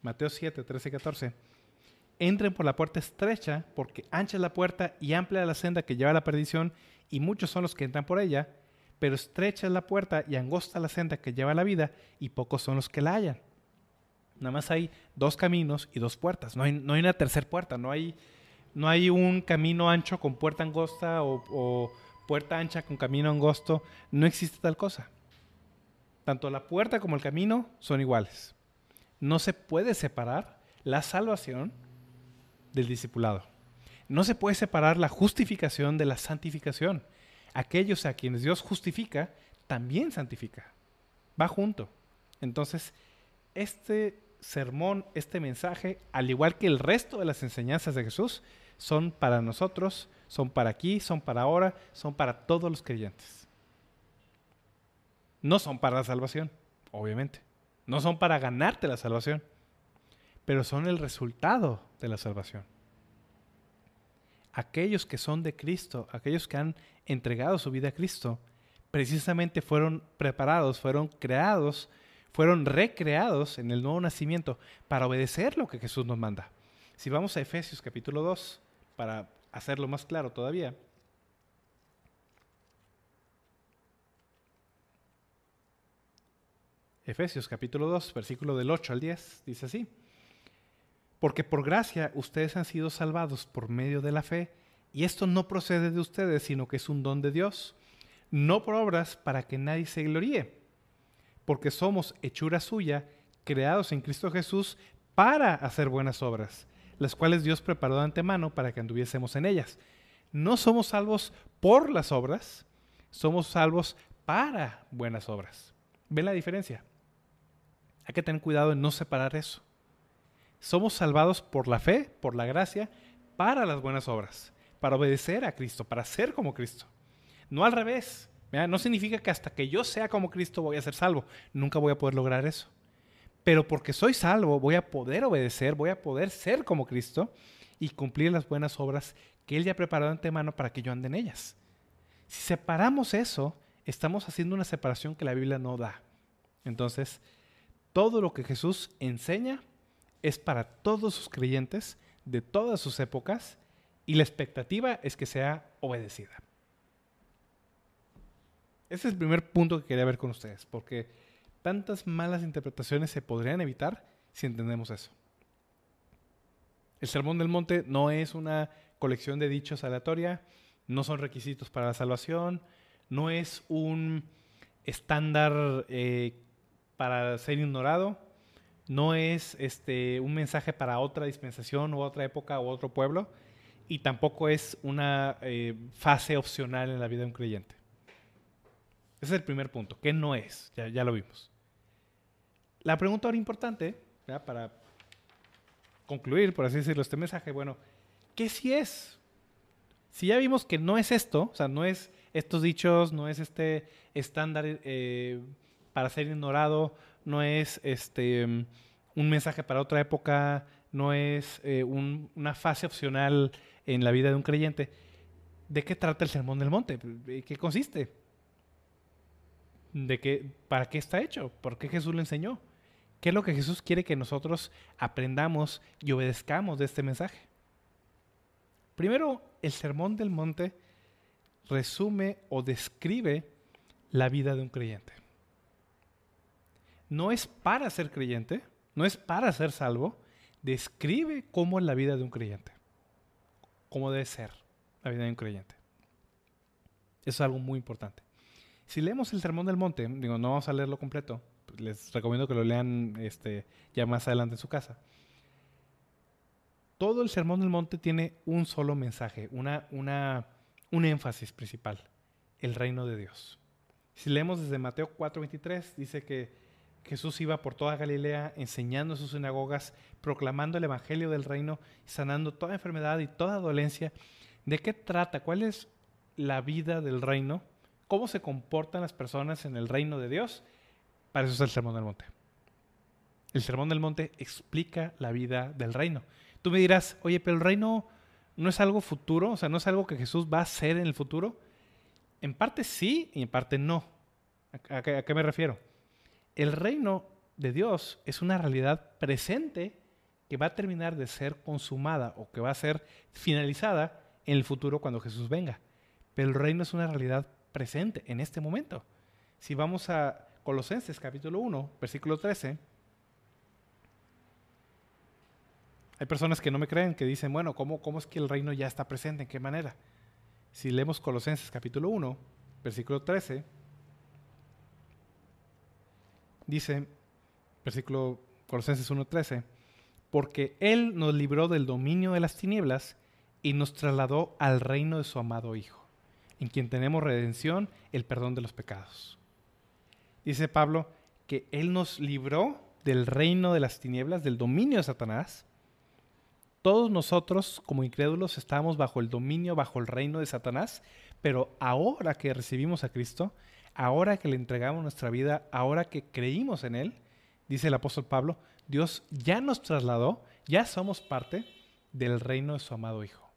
Mateo 7, 13 y 14. Entren por la puerta estrecha, porque ancha es la puerta y amplia la senda que lleva a la perdición, y muchos son los que entran por ella pero estrecha es la puerta y angosta la senda que lleva a la vida, y pocos son los que la hallan. Nada más hay dos caminos y dos puertas, no hay, no hay una tercera puerta, no hay No hay un camino ancho con puerta angosta o, o puerta ancha con camino angosto. No existe tal cosa. Tanto la puerta como el camino son iguales. No se puede separar la salvación del discipulado. No se puede separar la justificación de la santificación. Aquellos a quienes Dios justifica, también santifica. Va junto. Entonces, este sermón, este mensaje, al igual que el resto de las enseñanzas de Jesús, son para nosotros, son para aquí, son para ahora, son para todos los creyentes. No son para la salvación, obviamente. No son para ganarte la salvación, pero son el resultado de la salvación. Aquellos que son de Cristo, aquellos que han entregado su vida a Cristo, precisamente fueron preparados, fueron creados fueron recreados en el nuevo nacimiento para obedecer lo que Jesús nos manda. Si vamos a Efesios capítulo 2, para hacerlo más claro todavía. Efesios capítulo 2, versículo del 8 al 10, dice así. Porque por gracia ustedes han sido salvados por medio de la fe, y esto no procede de ustedes, sino que es un don de Dios, no por obras para que nadie se gloríe porque somos hechura suya, creados en Cristo Jesús para hacer buenas obras, las cuales Dios preparó de antemano para que anduviésemos en ellas. No somos salvos por las obras, somos salvos para buenas obras. ¿Ven la diferencia? Hay que tener cuidado en no separar eso. Somos salvados por la fe, por la gracia, para las buenas obras, para obedecer a Cristo, para ser como Cristo. No al revés. No significa que hasta que yo sea como Cristo voy a ser salvo. Nunca voy a poder lograr eso. Pero porque soy salvo, voy a poder obedecer, voy a poder ser como Cristo y cumplir las buenas obras que Él ya ha preparado de antemano para que yo ande en ellas. Si separamos eso, estamos haciendo una separación que la Biblia no da. Entonces, todo lo que Jesús enseña es para todos sus creyentes de todas sus épocas y la expectativa es que sea obedecida. Ese es el primer punto que quería ver con ustedes, porque tantas malas interpretaciones se podrían evitar si entendemos eso. El Sermón del Monte no es una colección de dichos aleatoria, no son requisitos para la salvación, no es un estándar eh, para ser ignorado, no es este, un mensaje para otra dispensación u otra época u otro pueblo, y tampoco es una eh, fase opcional en la vida de un creyente. Ese es el primer punto. ¿Qué no es? Ya, lo vimos. La pregunta ahora importante, para concluir, por así decirlo, este mensaje, bueno, ¿qué sí es? Si ya vimos que no es esto, o sea, no es estos dichos, no es este estándar eh, para ser ignorado, no es este un mensaje para otra época, no es eh, una fase opcional en la vida de un creyente. ¿De qué trata el Sermón del Monte? ¿Qué consiste? de qué, para qué está hecho, por qué Jesús lo enseñó, qué es lo que Jesús quiere que nosotros aprendamos y obedezcamos de este mensaje. Primero, el Sermón del Monte resume o describe la vida de un creyente. No es para ser creyente, no es para ser salvo, describe cómo es la vida de un creyente, cómo debe ser la vida de un creyente. Eso es algo muy importante. Si leemos el Sermón del Monte, digo, no vamos a leerlo completo, pues les recomiendo que lo lean este, ya más adelante en su casa. Todo el Sermón del Monte tiene un solo mensaje, una, una, un énfasis principal, el reino de Dios. Si leemos desde Mateo 4:23, dice que Jesús iba por toda Galilea enseñando en sus sinagogas, proclamando el Evangelio del reino, sanando toda enfermedad y toda dolencia. ¿De qué trata? ¿Cuál es la vida del reino? cómo se comportan las personas en el reino de Dios, para eso es el Sermón del Monte. El Sermón del Monte explica la vida del reino. Tú me dirás, oye, pero el reino no es algo futuro, o sea, no es algo que Jesús va a hacer en el futuro. En parte sí y en parte no. ¿A, qué, a qué me refiero? El reino de Dios es una realidad presente que va a terminar de ser consumada o que va a ser finalizada en el futuro cuando Jesús venga. Pero el reino es una realidad presente en este momento. Si vamos a Colosenses capítulo 1, versículo 13, Hay personas que no me creen, que dicen, bueno, ¿cómo, ¿cómo es que el reino ya está presente? ¿En qué manera? Si leemos Colosenses capítulo 1, versículo 13, dice, versículo Colosenses 1.13, porque Él nos libró del dominio de las tinieblas y nos trasladó al reino de su amado Hijo, en quien tenemos redención, el perdón de los pecados. Dice Pablo que Él nos libró del reino de las tinieblas, del dominio de Satanás. Todos nosotros, como incrédulos, estamos bajo el dominio, bajo el reino de Satanás, pero ahora que recibimos a Cristo, ahora que le entregamos nuestra vida, ahora que creímos en Él, dice el apóstol Pablo, Dios ya nos trasladó, ya somos parte del reino de su amado Hijo.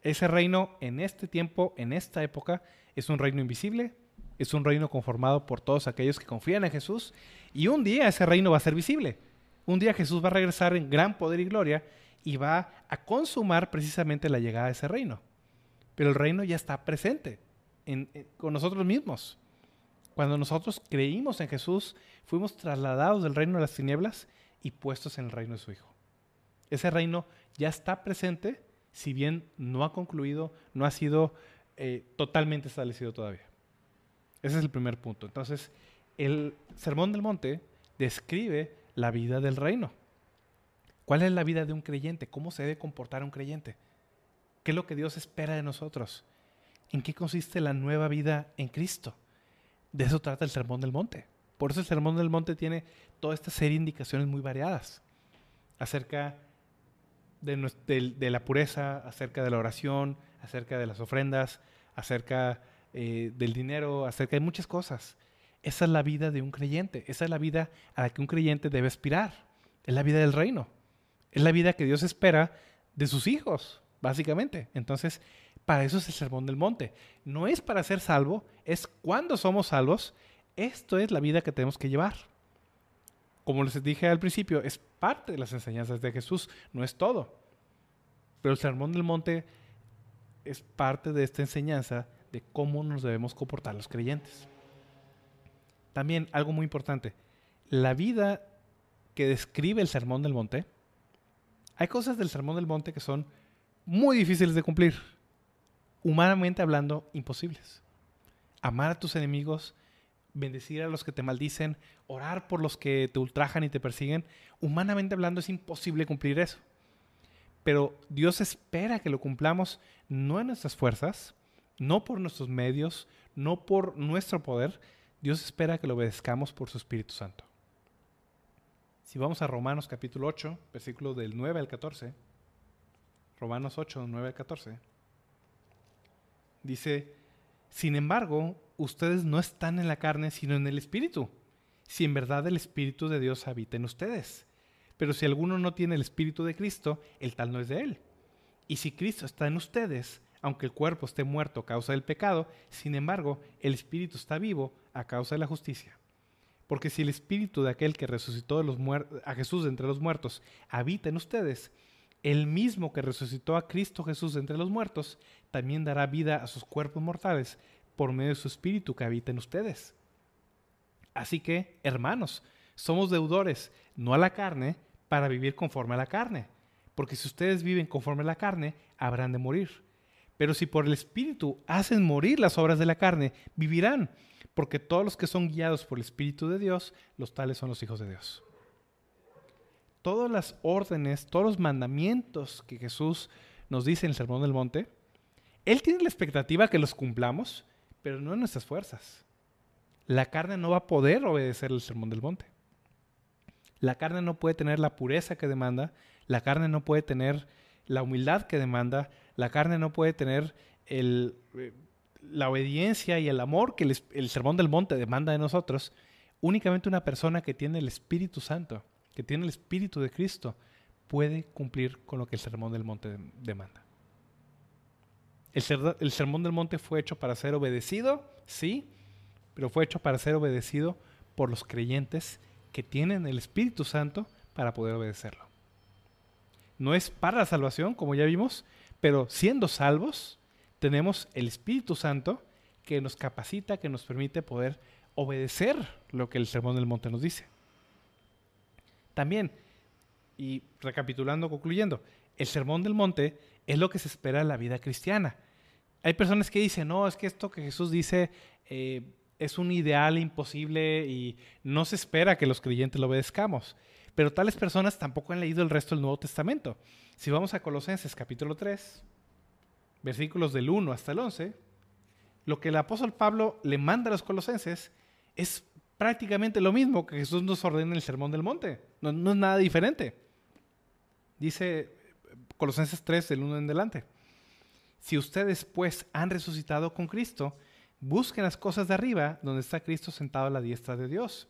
Ese reino en este tiempo, en esta época, es un reino invisible, es un reino conformado por todos aquellos que confían en Jesús y un día ese reino va a ser visible. Un día Jesús va a regresar en gran poder y gloria y va a consumar precisamente la llegada de ese reino. Pero el reino ya está presente con nosotros mismos. Cuando nosotros creímos en Jesús, fuimos trasladados del reino de las tinieblas y puestos en el reino de su Hijo. Ese reino ya está presente, si bien no ha concluido, no ha sido eh, totalmente establecido todavía. Ese es el primer punto. Entonces, el Sermón del Monte describe la vida del reino. ¿Cuál es la vida de un creyente? ¿Cómo se debe comportar un creyente? ¿Qué es lo que Dios espera de nosotros? ¿En qué consiste la nueva vida en Cristo? De eso trata el Sermón del Monte. Por eso el Sermón del Monte tiene toda esta serie de indicaciones muy variadas acerca de, la pureza, acerca de la oración, acerca de las ofrendas, acerca eh, del dinero, acerca de muchas cosas. Esa es la vida de un creyente, esa es la vida a la que un creyente debe aspirar, es la vida del reino, es la vida que Dios espera de sus hijos, básicamente. Entonces, para eso es el sermón del monte. No es para ser salvo, es cuando somos salvos. Esto es la vida que tenemos que llevar. Como les dije al principio, es parte de las enseñanzas de Jesús, no es todo. Pero el sermón del monte es parte de esta enseñanza de cómo nos debemos comportar los creyentes. También algo muy importante, la vida que describe el sermón del monte, hay cosas del sermón del monte que son muy difíciles de cumplir humanamente hablando, imposibles. Amar a tus enemigos, bendecir a los que te maldicen, orar por los que te ultrajan y te persiguen, humanamente hablando es imposible cumplir eso. Pero Dios espera que lo cumplamos no en nuestras fuerzas, no por nuestros medios, no por nuestro poder. Dios espera que lo obedezcamos por su Espíritu Santo. Si vamos a Romanos capítulo 8, versículo del 9 al 14, Romanos 8, 9 al 14. Dice, sin embargo, ustedes no están en la carne, sino en el Espíritu, si en verdad el Espíritu de Dios habita en ustedes. Pero si alguno no tiene el Espíritu de Cristo, el tal no es de él. Y si Cristo está en ustedes, aunque el cuerpo esté muerto a causa del pecado, sin embargo, el Espíritu está vivo a causa de la justicia. Porque si el Espíritu de aquel que resucitó a Jesús de entre los muertos habita en ustedes, el mismo que resucitó a Cristo Jesús entre los muertos, también dará vida a sus cuerpos mortales por medio de su Espíritu que habita en ustedes. Así que, hermanos, somos deudores, no a la carne, para vivir conforme a la carne. Porque si ustedes viven conforme a la carne, habrán de morir. Pero si por el Espíritu hacen morir las obras de la carne, vivirán. Porque todos los que son guiados por el Espíritu de Dios, los tales son los hijos de Dios todas las órdenes, todos los mandamientos que Jesús nos dice en el Sermón del Monte, Él tiene la expectativa que los cumplamos, pero no en nuestras fuerzas. La carne no va a poder obedecer el Sermón del Monte. La carne no puede tener la pureza que demanda, la carne no puede tener la humildad que demanda, la carne no puede tener el, eh, la obediencia y el amor que el Sermón del Monte demanda de nosotros. Únicamente una persona que tiene el Espíritu Santo que tiene el Espíritu de Cristo, puede cumplir con lo que el Sermón del Monte demanda. El, Sermón del Monte fue hecho para ser obedecido, sí, pero fue hecho para ser obedecido por los creyentes que tienen el Espíritu Santo para poder obedecerlo. No es para la salvación, como ya vimos, pero siendo salvos, tenemos el Espíritu Santo que nos capacita, que nos permite poder obedecer lo que el Sermón del Monte nos dice. También, Y recapitulando, concluyendo, el sermón del monte es lo que se espera en la vida cristiana. Hay personas que dicen, no, es que esto que Jesús dice eh, es un ideal imposible y no se espera que los creyentes lo obedezcamos. Pero tales personas tampoco han leído el resto del Nuevo Testamento. Si vamos a Colosenses capítulo 3, versículos del 1 hasta el 11, lo que el apóstol Pablo le manda a los colosenses es prácticamente lo mismo que Jesús nos ordena en el Sermón del Monte. No, es nada diferente. Dice Colosenses 3, del 1 en adelante. Si ustedes pues han resucitado con Cristo, busquen las cosas de arriba, donde está Cristo sentado a la diestra de Dios.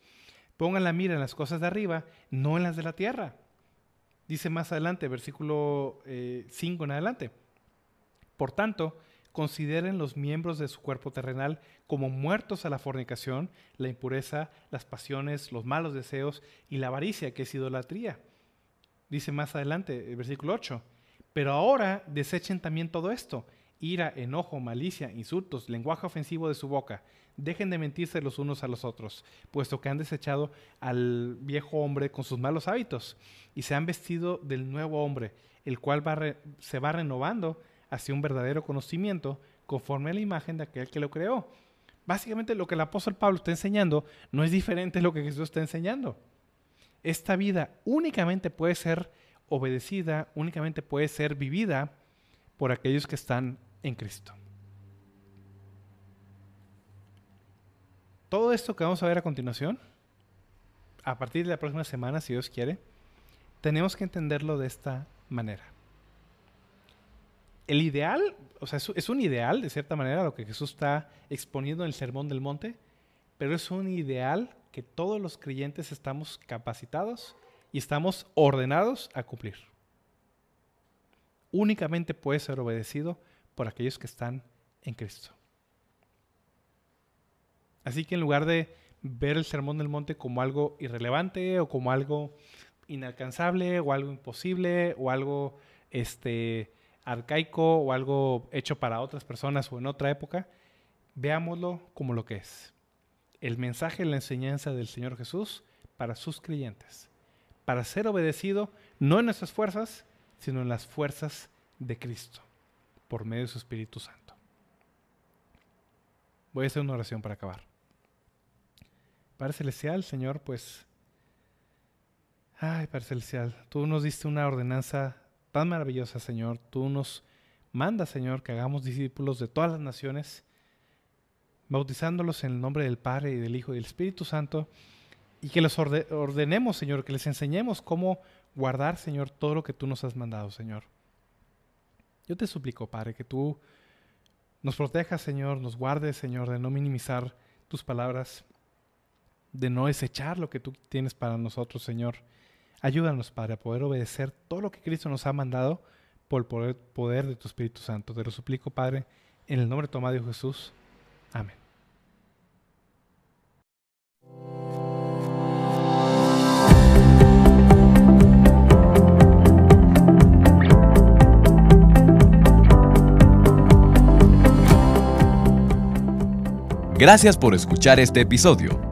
Pongan la mira en las cosas de arriba, no en las de la tierra. Dice más adelante, versículo 5 eh, en adelante. Por tanto, consideren los miembros de su cuerpo terrenal como muertos a la fornicación, la impureza, las pasiones, los malos deseos y la avaricia, que es idolatría. Dice más adelante, el versículo 8. Pero ahora desechen también todo esto, ira, enojo, malicia, insultos, lenguaje ofensivo de su boca. Dejen de mentirse los unos a los otros, puesto que han desechado al viejo hombre con sus malos hábitos y se han vestido del nuevo hombre, el cual se va renovando hacia un verdadero conocimiento conforme a la imagen de aquel que lo creó. Básicamente lo que el apóstol Pablo está enseñando no es diferente de lo que Jesús está enseñando. Esta vida únicamente puede ser obedecida, únicamente puede ser vivida por aquellos que están en Cristo. Todo esto que vamos a ver a continuación, a partir de la próxima semana, si Dios quiere, tenemos que entenderlo de esta manera el ideal, o sea, es, un ideal de cierta manera lo que Jesús está exponiendo en el Sermón del Monte, pero es un ideal que todos los creyentes estamos capacitados y estamos ordenados a cumplir. Únicamente puede ser obedecido por aquellos que están en Cristo. Así que en lugar de ver el Sermón del Monte como algo irrelevante o como algo inalcanzable o algo imposible o algo este, arcaico o algo hecho para otras personas o en otra época, veámoslo como lo que es. El mensaje, la enseñanza del Señor Jesús para sus creyentes. Para ser obedecido no en nuestras fuerzas, sino en las fuerzas de Cristo, por medio de su Espíritu Santo. Voy a hacer una oración para acabar. Padre Celestial, Señor, pues... Ay, Padre Celestial, tú nos diste una ordenanza tan maravillosa, Señor. Tú nos mandas, Señor, que hagamos discípulos de todas las naciones, bautizándolos en el nombre del Padre y del Hijo y del Espíritu Santo, y que los ordenemos, Señor, que les enseñemos cómo guardar, Señor, todo lo que tú nos has mandado, Señor. Yo te suplico, Padre, que tú nos protejas, Señor, nos guardes, Señor, de no minimizar tus palabras, de no desechar lo que tú tienes para nosotros, Señor Ayúdanos, Padre, a poder obedecer todo lo que Cristo nos ha mandado por el poder, de tu Espíritu Santo. Te lo suplico, Padre, en el nombre de tu amado Jesús. Amén. Gracias por escuchar este episodio.